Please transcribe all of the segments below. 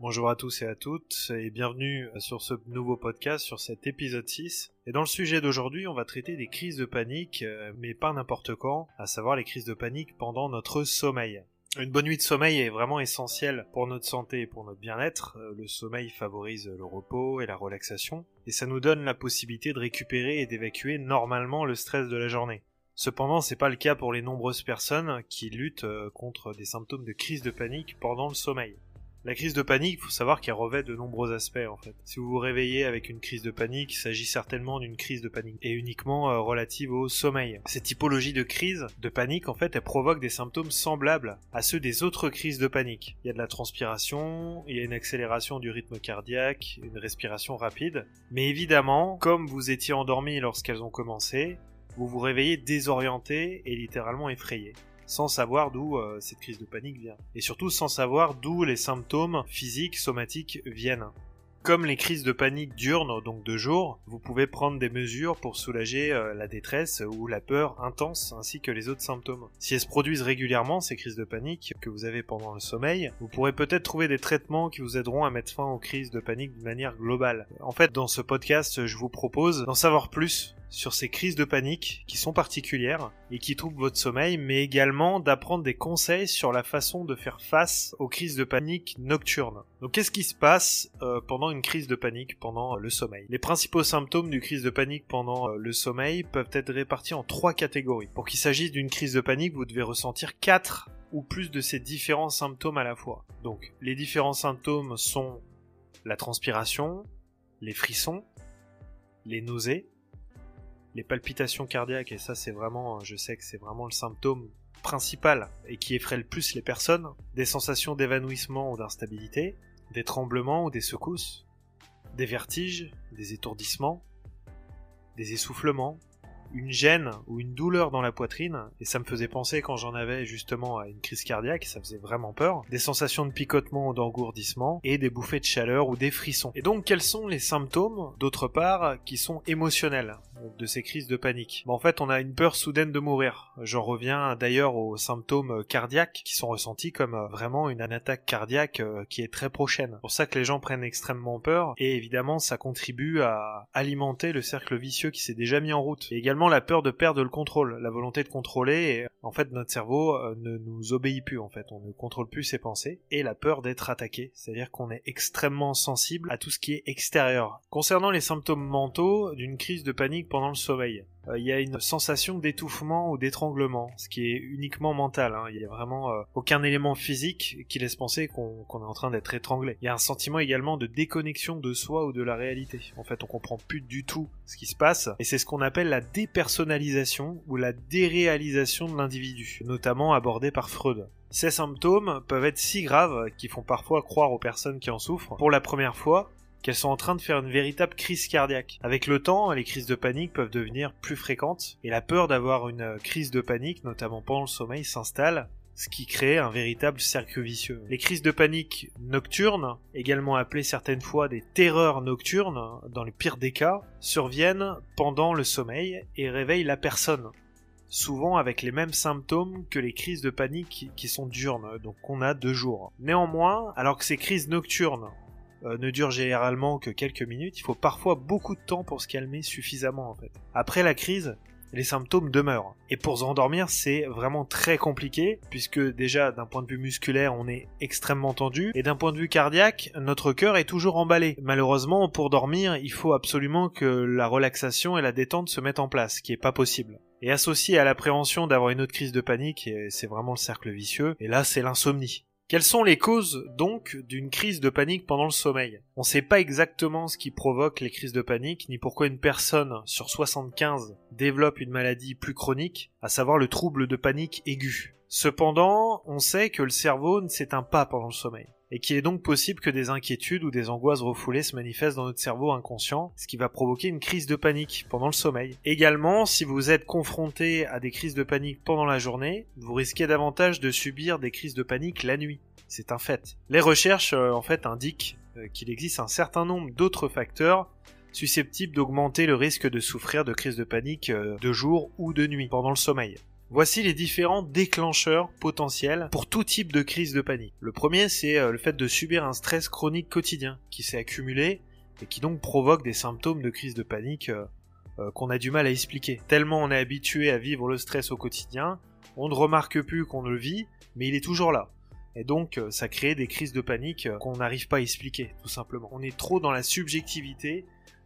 Bonjour à tous et à toutes et bienvenue sur ce nouveau podcast, sur cet épisode 6. Et dans le sujet d'aujourd'hui, on va traiter des crises de panique, euh, mais pas n'importe quand, à savoir les crises de panique pendant notre sommeil. Une bonne nuit de sommeil est vraiment essentielle pour notre santé et pour notre bien-être. Euh, le sommeil favorise le repos et la relaxation, et ça nous donne la possibilité de récupérer et d'évacuer normalement le stress de la journée. Cependant, c'est pas le cas pour les nombreuses personnes qui luttent euh, contre des symptômes de crise de panique pendant le sommeil. La crise de panique, il faut savoir qu'elle revêt de nombreux aspects en fait. Si vous vous réveillez avec une crise de panique, il s'agit certainement d'une crise de panique et uniquement euh, relative au sommeil. Cette typologie de crise de panique en fait, elle provoque des symptômes semblables à ceux des autres crises de panique. Il y a de la transpiration, il y a une accélération du rythme cardiaque, une respiration rapide, mais évidemment, comme vous étiez endormi lorsqu'elles ont commencé, vous vous réveillez désorienté et littéralement effrayé sans savoir d'où euh, cette crise de panique vient. Et surtout sans savoir d'où les symptômes physiques, somatiques viennent. Comme les crises de panique durent donc de jour, vous pouvez prendre des mesures pour soulager euh, la détresse ou la peur intense ainsi que les autres symptômes. Si elles se produisent régulièrement, ces crises de panique que vous avez pendant le sommeil, vous pourrez peut-être trouver des traitements qui vous aideront à mettre fin aux crises de panique de manière globale. En fait, dans ce podcast, je vous propose d'en savoir plus sur ces crises de panique qui sont particulières et qui troublent votre sommeil, mais également d'apprendre des conseils sur la façon de faire face aux crises de panique nocturnes. Donc qu'est-ce qui se passe euh, pendant une crise de panique pendant le sommeil? Les principaux symptômes d'une crise de panique pendant euh, le sommeil peuvent être répartis en trois catégories. Pour qu'il s'agisse d'une crise de panique, vous devez ressentir quatre ou plus de ces différents symptômes à la fois. Donc les différents symptômes sont la transpiration, les frissons, les nausées, les palpitations cardiaques, et ça c'est vraiment, je sais que c'est vraiment le symptôme principal et qui effraie le plus les personnes, des sensations d'évanouissement ou d'instabilité, des tremblements ou des secousses, des vertiges, des étourdissements, des essoufflements, une gêne ou une douleur dans la poitrine, et ça me faisait penser quand j'en avais justement à une crise cardiaque, ça faisait vraiment peur, des sensations de picotement ou d'engourdissement, et des bouffées de chaleur ou des frissons. Et donc quels sont les symptômes, d'autre part, qui sont émotionnels? De ces crises de panique En fait, on a une peur soudaine de mourir. J'en reviens d'ailleurs aux symptômes cardiaques qui sont ressentis comme euh, vraiment une attaque cardiaque euh, qui est très prochaine. C'est pour ça que les gens prennent extrêmement peur, et évidemment ça contribue à alimenter le cercle vicieux qui s'est déjà mis en route. Et également la peur de perdre le contrôle, la volonté de contrôler, et en fait notre cerveau euh, ne nous obéit plus en fait, on ne contrôle plus ses pensées, et la peur d'être attaqué, c'est-à-dire qu'on est extrêmement sensible à tout ce qui est extérieur. Concernant les symptômes mentaux d'une crise de panique pendant le sommeil, euh, il y a une sensation d'étouffement ou d'étranglement, ce qui est uniquement mental. Hein. Il n'y a vraiment euh, aucun élément physique qui laisse penser qu'on est en train d'être étranglé. Il y a un sentiment également de déconnexion de soi ou de la réalité. En fait, on comprend plus du tout ce qui se passe, et c'est ce qu'on appelle la dépersonnalisation ou la déréalisation de l'individu, notamment abordé par Freud. Ces symptômes peuvent être si graves qu'ils font parfois croire aux personnes qui en souffrent pour la première fois qu'elles sont en train de faire une véritable crise cardiaque. Avec le temps, les crises de panique peuvent devenir plus fréquentes et la peur d'avoir une crise de panique, notamment pendant le sommeil, s'installe ce qui crée un véritable cercle vicieux. Les crises de panique nocturnes, également appelées certaines fois des terreurs nocturnes, dans le pire des cas, surviennent pendant le sommeil et réveillent la personne souvent avec les mêmes symptômes que les crises de panique qui sont diurnes, donc qu'on a deux jours. Néanmoins, alors que ces crises nocturnes euh, ne dure généralement que quelques minutes, il faut parfois beaucoup de temps pour se calmer suffisamment en fait. Après la crise, les symptômes demeurent. Et pour s'endormir, c'est vraiment très compliqué, puisque déjà d'un point de vue musculaire, on est extrêmement tendu, et d'un point de vue cardiaque, notre cœur est toujours emballé. Malheureusement, pour dormir, il faut absolument que la relaxation et la détente se mettent en place, ce qui est pas possible. Et associé à l'appréhension d'avoir une autre crise de panique, c'est vraiment le cercle vicieux, et là c'est l'insomnie. Quelles sont les causes donc d'une crise de panique pendant le sommeil? On ne sait pas exactement ce qui provoque les crises de panique, ni pourquoi une personne sur 75 développe une maladie plus chronique, à savoir le trouble de panique aigu. Cependant, on sait que le cerveau ne s'éteint pas pendant le sommeil et qu'il est donc possible que des inquiétudes ou des angoisses refoulées se manifestent dans notre cerveau inconscient, ce qui va provoquer une crise de panique pendant le sommeil. Également, si vous êtes confronté à des crises de panique pendant la journée, vous risquez davantage de subir des crises de panique la nuit. C'est un fait. Les recherches, euh, en fait, indiquent euh, qu'il existe un certain nombre d'autres facteurs susceptibles d'augmenter le risque de souffrir de crises de panique euh, de jour ou de nuit pendant le sommeil. Voici les différents déclencheurs potentiels pour tout type de crise de panique. Le premier, c'est euh, le fait de subir un stress chronique quotidien qui s'est accumulé et qui donc provoque des symptômes de crise de panique euh, euh, qu'on a du mal à expliquer. Tellement on est habitué à vivre le stress au quotidien, on ne remarque plus qu'on le vit, mais il est toujours là. Et donc ça crée des crises de panique qu'on n'arrive pas à expliquer, tout simplement. On est trop dans la subjectivité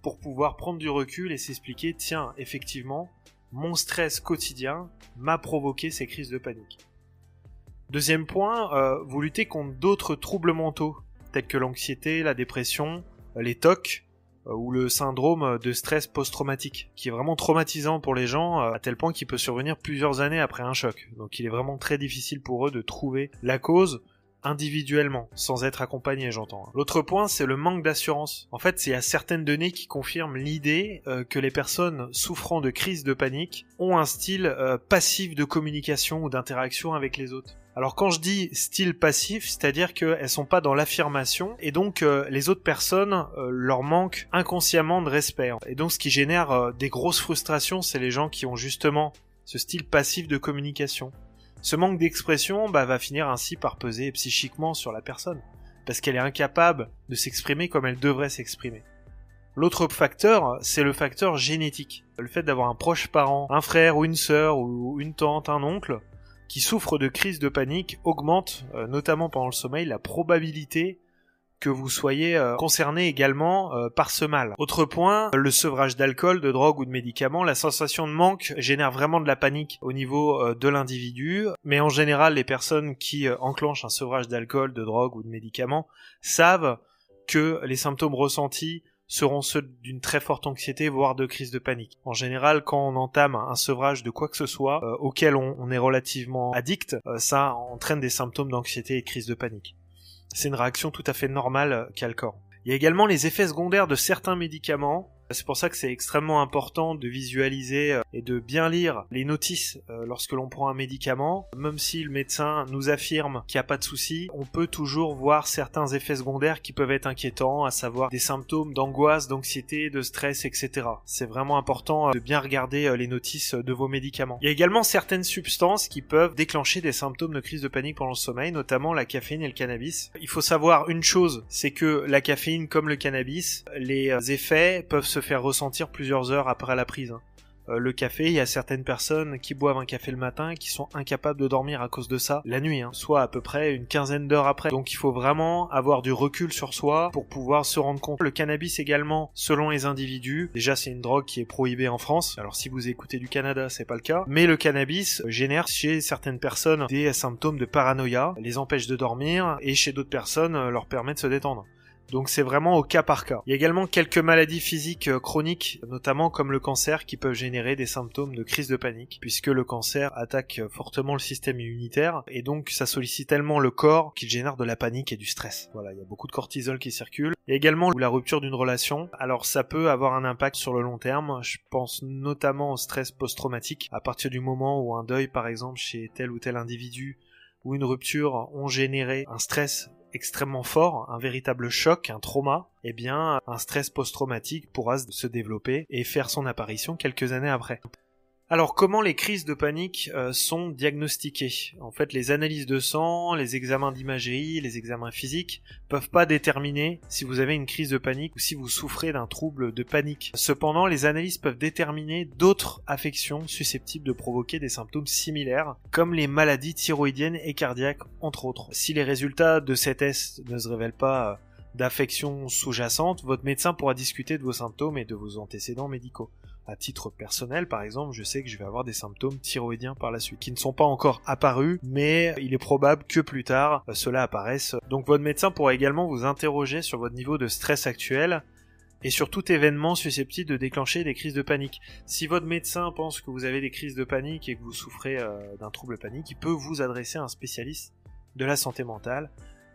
pour pouvoir prendre du recul et s'expliquer, tiens, effectivement, mon stress quotidien m'a provoqué ces crises de panique. Deuxième point, euh, vous luttez contre d'autres troubles mentaux, tels que l'anxiété, la dépression, les TOC, euh, ou le syndrome de stress post-traumatique, qui est vraiment traumatisant pour les gens, euh, à tel point qu'il peut survenir plusieurs années après un choc. Donc il est vraiment très difficile pour eux de trouver la cause, individuellement, sans être accompagné, j'entends. L'autre point, c'est le manque d'assurance. En fait, il y a certaines données qui confirment l'idée euh, que les personnes souffrant de crise de panique ont un style euh, passif de communication ou d'interaction avec les autres. Alors quand je dis style passif, c'est-à-dire qu'elles sont pas dans l'affirmation et donc euh, les autres personnes leur manquent inconsciemment de respect. Et donc ce qui génère des grosses frustrations, c'est les gens qui ont justement ce style passif de communication. Ce manque d'expression bah, va finir ainsi par peser psychiquement sur la personne, parce qu'elle est incapable de s'exprimer comme elle devrait s'exprimer. L'autre facteur, c'est le facteur génétique. Le fait d'avoir un proche parent, un frère ou une sœur ou une tante, un oncle, qui souffre de crise de panique augmente, euh, notamment pendant le sommeil, la probabilité que vous soyez euh, concerné également euh, par ce mal. Autre point, le sevrage d'alcool, de drogue ou de médicaments, la sensation de manque génère vraiment de la panique au niveau euh, de l'individu, mais en général les personnes qui enclenchent un sevrage d'alcool, de drogue ou de médicaments savent que les symptômes ressentis seront ceux d'une très forte anxiété, voire de crise de panique. En général, quand on entame un sevrage de quoi que ce soit auquel on, on, est relativement addict, ça entraîne des symptômes d'anxiété et de crise de panique c'est une réaction tout à fait normale qu'a le corps. Il y a également les effets secondaires de certains médicaments c'est pour ça que c'est extrêmement important de visualiser euh, et de bien lire les notices euh, lorsque l'on prend un médicament. Même si le médecin nous affirme qu'il n'y a pas de souci, on peut toujours voir certains effets secondaires qui peuvent être inquiétants, à savoir des symptômes d'angoisse, d'anxiété, de stress, etc. C'est vraiment important euh, de bien regarder les notices de vos médicaments. Il y a également certaines substances qui peuvent déclencher des symptômes de crise de panique pendant le sommeil, notamment la caféine et le cannabis. Il faut savoir une chose, c'est que la caféine comme le cannabis, les effets peuvent se faire ressentir plusieurs heures après la prise. Hein. Euh, le café, il y a certaines personnes qui boivent un café le matin qui sont incapables de dormir à cause de ça la nuit, hein. soit à peu près une quinzaine d'heures après. Donc il faut vraiment avoir du recul sur soi pour pouvoir se rendre compte. Le cannabis également, selon les individus, déjà c'est une drogue qui est prohibée en France. Alors si vous écoutez du Canada, c'est pas le cas, mais le cannabis génère chez certaines personnes des symptômes de paranoïa, les empêche de dormir et chez d'autres personnes leur permet de se détendre. Donc c'est vraiment au cas par cas. Il y a également quelques maladies physiques euh, chroniques, notamment comme le cancer, qui peuvent générer des symptômes de crise de panique, puisque le cancer attaque euh, fortement le système immunitaire, et donc ça sollicite tellement le corps qu'il génère de la panique et du stress. Voilà, il y a beaucoup de cortisol qui circule. Il y a également la rupture d'une relation. Alors ça peut avoir un impact sur le long terme. Je pense notamment au stress post-traumatique. À partir du moment où un deuil, par exemple, chez tel ou tel individu, ou une rupture ont généré un stress extrêmement fort, un véritable choc, un trauma, eh bien, un stress post-traumatique pourra se développer et faire son apparition quelques années après. Alors comment les crises de panique euh, sont diagnostiquées? En fait, les analyses de sang, les examens d'imagerie, les examens physiques peuvent pas déterminer si vous avez une crise de panique ou si vous souffrez d'un trouble de panique. Cependant, les analyses peuvent déterminer d'autres affections susceptibles de provoquer des symptômes similaires, comme les maladies thyroïdiennes et cardiaques entre autres. Si les résultats de ces tests ne se révèlent pas euh, d'affections sous-jacentes, votre médecin pourra discuter de vos symptômes et de vos antécédents médicaux à titre personnel, par exemple, je sais que je vais avoir des symptômes thyroïdiens par la suite, qui ne sont pas encore apparus, mais il est probable que plus tard, euh, cela apparaisse. Donc votre médecin pourra également vous interroger sur votre niveau de stress actuel, et sur tout événement susceptible de déclencher des crises de panique. Si votre médecin pense que vous avez des crises de panique et que vous souffrez euh, d'un trouble panique, il peut vous adresser à un spécialiste de la santé mentale,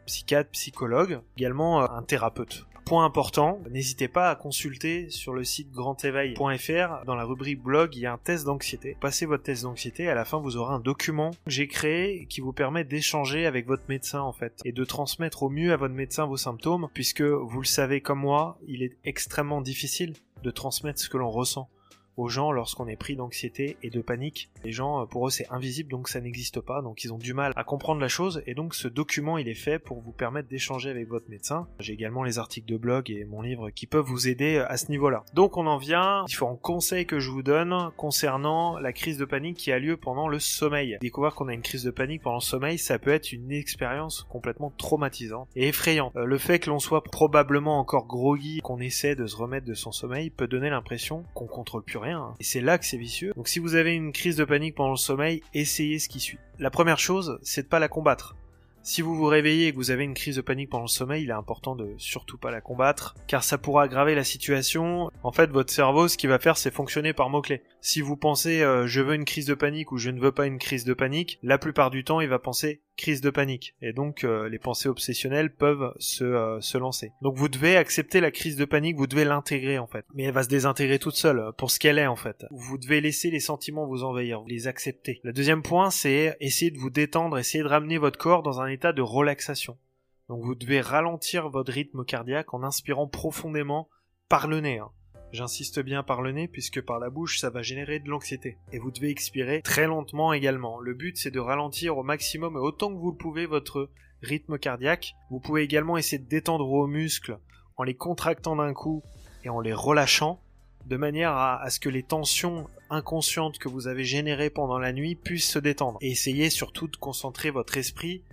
psychiatre, psychologue, également euh, un thérapeute. Point important, n'hésitez pas à consulter sur le site grandéveil.fr dans la rubrique blog, il y a un test d'anxiété. Passez votre test d'anxiété, à la fin vous aurez un document que j'ai créé qui vous permet d'échanger avec votre médecin en fait et de transmettre au mieux à votre médecin vos symptômes puisque vous le savez comme moi, il est extrêmement difficile de transmettre ce que l'on ressent aux gens lorsqu'on est pris d'anxiété et de panique. Les gens, euh, pour eux, c'est invisible, donc ça n'existe pas, donc ils ont du mal à comprendre la chose, et donc ce document, il est fait pour vous permettre d'échanger avec votre médecin. J'ai également les articles de blog et mon livre qui peuvent vous aider à ce niveau-là. Donc on en vient différents conseils que je vous donne concernant la crise de panique qui a lieu pendant le sommeil. Découvrir qu'on a une crise de panique pendant le sommeil, ça peut être une expérience complètement traumatisante et effrayante. Euh, le fait que l'on soit probablement encore groggy, qu'on essaie de se remettre de son sommeil, peut donner l'impression qu'on contrôle plus rien. Et c'est là que c'est vicieux. Donc si vous avez une crise de panique pendant le sommeil, essayez ce qui suit. La première chose, c'est de pas la combattre. Si vous vous réveillez et que vous avez une crise de panique pendant le sommeil, il est important de surtout pas la combattre, car ça pourra aggraver la situation. En fait, votre cerveau, ce qu'il va faire, c'est fonctionner par mots-clés. Si vous pensez euh, je veux une crise de panique ou je ne veux pas une crise de panique, la plupart du temps, il va penser crise de panique. Et donc, euh, les pensées obsessionnelles peuvent se, euh, se lancer. Donc, vous devez accepter la crise de panique, vous devez l'intégrer, en fait. Mais elle va se désintégrer toute seule, pour ce qu'elle est, en fait. Vous devez laisser les sentiments vous envahir, vous les accepter. Le deuxième point, c'est essayer de vous détendre, essayer de ramener votre corps dans un état de relaxation. Donc vous devez ralentir votre rythme cardiaque en inspirant profondément par le nez. Hein. J'insiste bien par le nez puisque par la bouche ça va générer de l'anxiété. Et vous devez expirer très lentement également. Le but c'est de ralentir au maximum et autant que vous le pouvez votre rythme cardiaque. Vous pouvez également essayer de détendre vos muscles en les contractant d'un coup et en les relâchant de manière à, ce que les tensions inconscientes que vous avez générées pendant la nuit puissent se détendre. Essayez surtout de concentrer votre esprit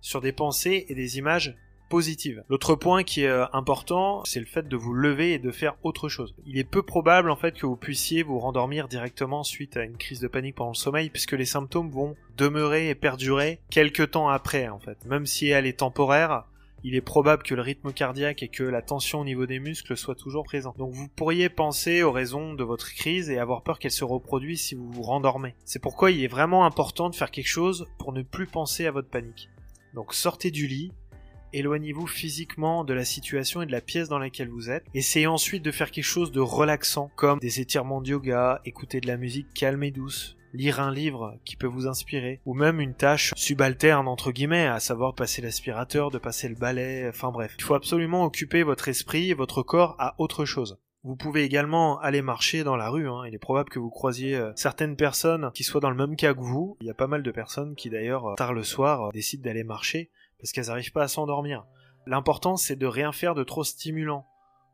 sur des pensées et des images positives. L'autre point qui est euh, important, c'est le fait de vous lever et de faire autre chose. Il est peu probable en fait que vous puissiez vous rendormir directement suite à une crise de panique pendant le sommeil puisque les symptômes vont demeurer et perdurer quelques temps après en fait. Même si elle est temporaire, il est probable que le rythme cardiaque et que la tension au niveau des muscles soit toujours présent. Donc vous pourriez penser aux raisons de votre crise et avoir peur qu'elle se reproduise si vous vous rendormez. C'est pourquoi il est vraiment important de faire quelque chose pour ne plus penser à votre panique. Donc sortez du lit, éloignez-vous physiquement de la situation et de la pièce dans laquelle vous êtes. Essayez ensuite de faire quelque chose de relaxant, comme des étirements de yoga, écouter de la musique calme et douce, lire un livre qui peut vous inspirer, ou même une tâche subalterne entre guillemets, à savoir passer l'aspirateur, de passer le balai, enfin bref. Il faut absolument occuper votre esprit et votre corps à autre chose. Vous pouvez également aller marcher dans la rue. Hein. Il est probable que vous croisiez euh, certaines personnes qui soient dans le même cas que vous. Il y a pas mal de personnes qui d'ailleurs euh, tard le soir euh, décident d'aller marcher parce qu'elles n'arrivent pas à s'endormir. L'important c'est de rien faire de trop stimulant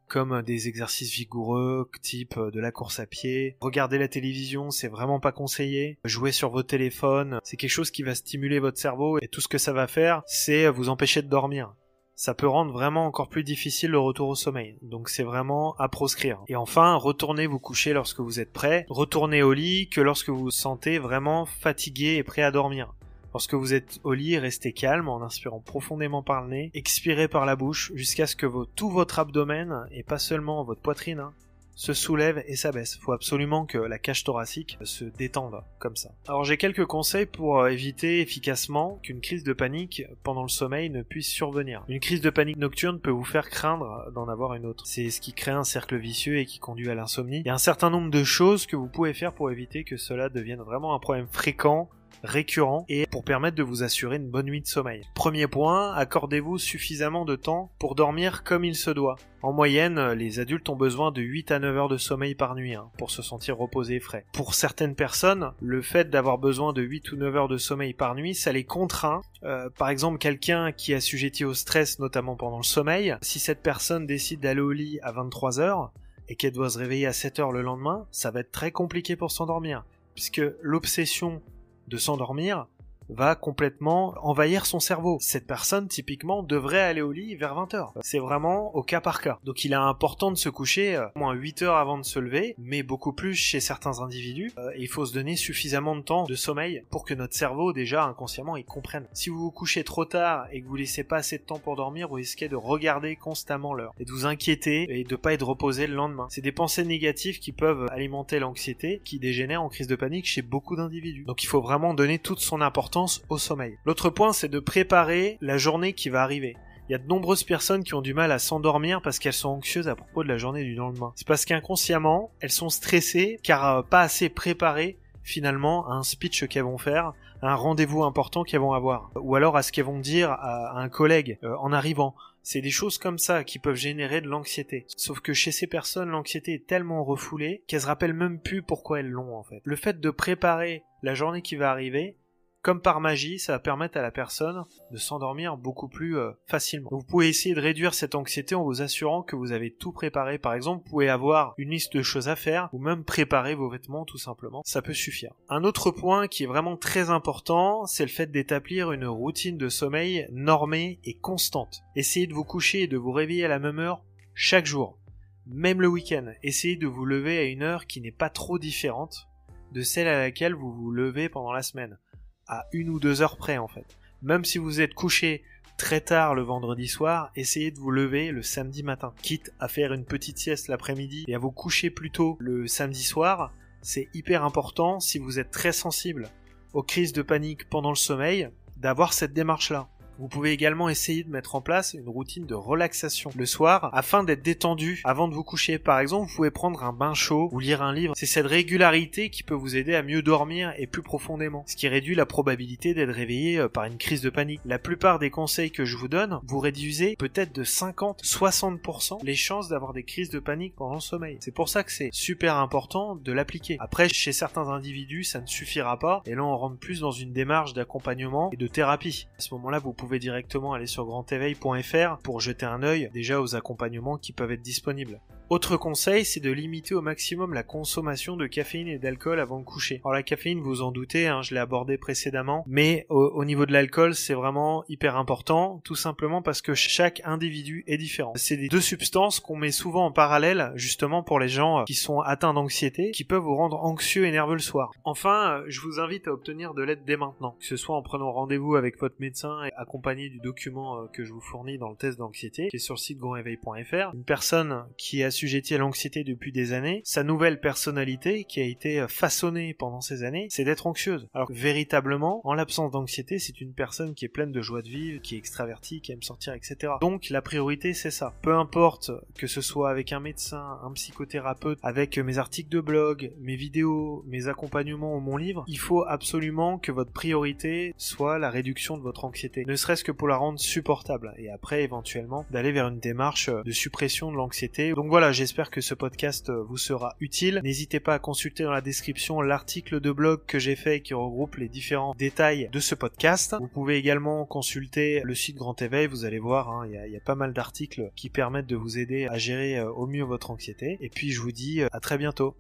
comme des exercices vigoureux, type de la course à pied. Regarder la télévision, c'est vraiment pas conseillé. Jouer sur vos téléphones, c'est quelque chose qui va stimuler votre cerveau et tout ce que ça va faire, c'est vous empêcher de dormir ça peut rendre vraiment encore plus difficile le retour au sommeil. Donc c'est vraiment à proscrire. Et enfin, retournez vous coucher lorsque vous êtes prêt. Retournez au lit que lorsque vous vous sentez vraiment fatigué et prêt à dormir. Lorsque vous êtes au lit, restez calme en inspirant profondément par le nez, expirez par la bouche jusqu'à ce que tout votre abdomen, et pas seulement votre poitrine, hein, se soulève et s'abaisse. Faut absolument que la cage thoracique se détende comme ça. Alors j'ai quelques conseils pour euh, éviter efficacement qu'une crise de panique pendant le sommeil ne puisse survenir. Une crise de panique nocturne peut vous faire craindre d'en avoir une autre. C'est ce qui crée un cercle vicieux et qui conduit à l'insomnie. Il y a un certain nombre de choses que vous pouvez faire pour éviter que cela devienne vraiment un problème fréquent récurrent et pour permettre de vous assurer une bonne nuit de sommeil. Premier point, accordez-vous suffisamment de temps pour dormir comme il se doit. En moyenne, les adultes ont besoin de 8 à 9 heures de sommeil par nuit hein, pour se sentir reposés et frais. Pour certaines personnes, le fait d'avoir besoin de 8 ou 9 heures de sommeil par nuit, ça les contraint. Euh, par exemple, quelqu'un qui est assujetti au stress, notamment pendant le sommeil, si cette personne décide d'aller au lit à 23 heures, et qu'elle doit se réveiller à 7 heures le lendemain, ça va être très compliqué pour s'endormir. Puisque l'obsession de s'endormir va complètement envahir son cerveau. Cette personne, typiquement, devrait aller au lit vers 20h. C'est vraiment au cas par cas. Donc il est important de se coucher euh, au moins 8 heures avant de se lever, mais beaucoup plus chez certains individus. Euh, il faut se donner suffisamment de temps de sommeil pour que notre cerveau, déjà inconsciemment, il comprenne. Si vous vous couchez trop tard et que vous laissez pas assez de temps pour dormir, vous risquez de regarder constamment l'heure et de vous inquiéter et de pas être reposé le lendemain. C'est des pensées négatives qui peuvent alimenter l'anxiété qui dégénère en crise de panique chez beaucoup d'individus. Donc il faut vraiment donner toute son importance au sommeil. L'autre point, c'est de préparer la journée qui va arriver. Il y a de nombreuses personnes qui ont du mal à s'endormir parce qu'elles sont anxieuses à propos de la journée du lendemain. C'est parce qu'inconsciemment, elles sont stressées car euh, pas assez préparées finalement à un speech qu'elles vont faire, à un rendez-vous important qu'elles vont avoir, ou alors à ce qu'elles vont dire à, un collègue euh, en arrivant. C'est des choses comme ça qui peuvent générer de l'anxiété. Sauf que chez ces personnes, l'anxiété est tellement refoulée qu'elles se rappellent même plus pourquoi elles l'ont en fait. Le fait de préparer la journée qui va arriver, comme par magie, ça va permettre à la personne de s'endormir beaucoup plus euh, facilement. vous pouvez essayer de réduire cette anxiété en vous assurant que vous avez tout préparé. Par exemple, vous pouvez avoir une liste de choses à faire ou même préparer vos vêtements tout simplement. Ça peut suffire. Un autre point qui est vraiment très important, c'est le fait d'établir une routine de sommeil normée et constante. Essayez de vous coucher et de vous réveiller à la même heure chaque jour. Même le week-end, essayez de vous lever à une heure qui n'est pas trop différente de celle à laquelle vous vous levez pendant la semaine à une ou deux heures près en fait. Même si vous êtes couché très tard le vendredi soir, essayez de vous lever le samedi matin. Quitte à faire une petite sieste l'après-midi et à vous coucher plus tôt le samedi soir, c'est hyper important si vous êtes très sensible aux crises de panique pendant le sommeil, d'avoir cette démarche-là. Vous pouvez également essayer de mettre en place une routine de relaxation le soir afin d'être détendu avant de vous coucher. Par exemple, vous pouvez prendre un bain chaud ou lire un livre. C'est cette régularité qui peut vous aider à mieux dormir et plus profondément, ce qui réduit la probabilité d'être réveillé euh, par une crise de panique. La plupart des conseils que je vous donne, vous réduisez peut-être de 50-60% les chances d'avoir des crises de panique pendant le sommeil. C'est pour ça que c'est super important de l'appliquer. Après, chez certains individus, ça ne suffira pas et là on rentre plus dans une démarche d'accompagnement et de thérapie. À ce moment-là, vous pouvez directement aller sur grandéveil.fr pour jeter un œil déjà aux accompagnements qui peuvent être disponibles. Autre conseil, c'est de limiter au maximum la consommation de caféine et d'alcool avant de coucher. Alors la caféine, vous en doutez, hein, je l'ai abordé précédemment, mais au, niveau de l'alcool, c'est vraiment hyper important, tout simplement parce que chaque individu est différent. C'est des deux substances qu'on met souvent en parallèle, justement pour les gens euh, qui sont atteints d'anxiété, qui peuvent vous rendre anxieux et nerveux le soir. Enfin, euh, je vous invite à obtenir de l'aide dès maintenant, que ce soit en prenant rendez-vous avec votre médecin et accompagné du document euh, que je vous fournis dans le test d'anxiété, qui est sur le site grandéveil.fr. Une personne qui a assujetti à l'anxiété depuis des années, sa nouvelle personnalité qui a été euh, façonnée pendant ces années, c'est d'être anxieuse. Alors véritablement, en l'absence d'anxiété, c'est une personne qui est pleine de joie de vivre, qui est extravertie, qui aime sortir, etc. Donc la priorité, c'est ça. Peu importe que ce soit avec un médecin, un psychothérapeute, avec mes articles de blog, mes vidéos, mes accompagnements ou mon livre, il faut absolument que votre priorité soit la réduction de votre anxiété. Ne serait-ce que pour la rendre supportable. Et après, éventuellement, d'aller vers une démarche de suppression de l'anxiété. Donc voilà, j'espère que ce podcast euh, vous sera utile. N'hésitez pas à consulter dans la description l'article de blog que j'ai fait qui regroupe les différents détails de ce podcast. Vous pouvez également consulter le site Grand Éveil, vous allez voir, hein, il y, a pas mal d'articles qui permettent de vous aider à gérer euh, au mieux votre anxiété. Et puis je vous dis euh, à très bientôt.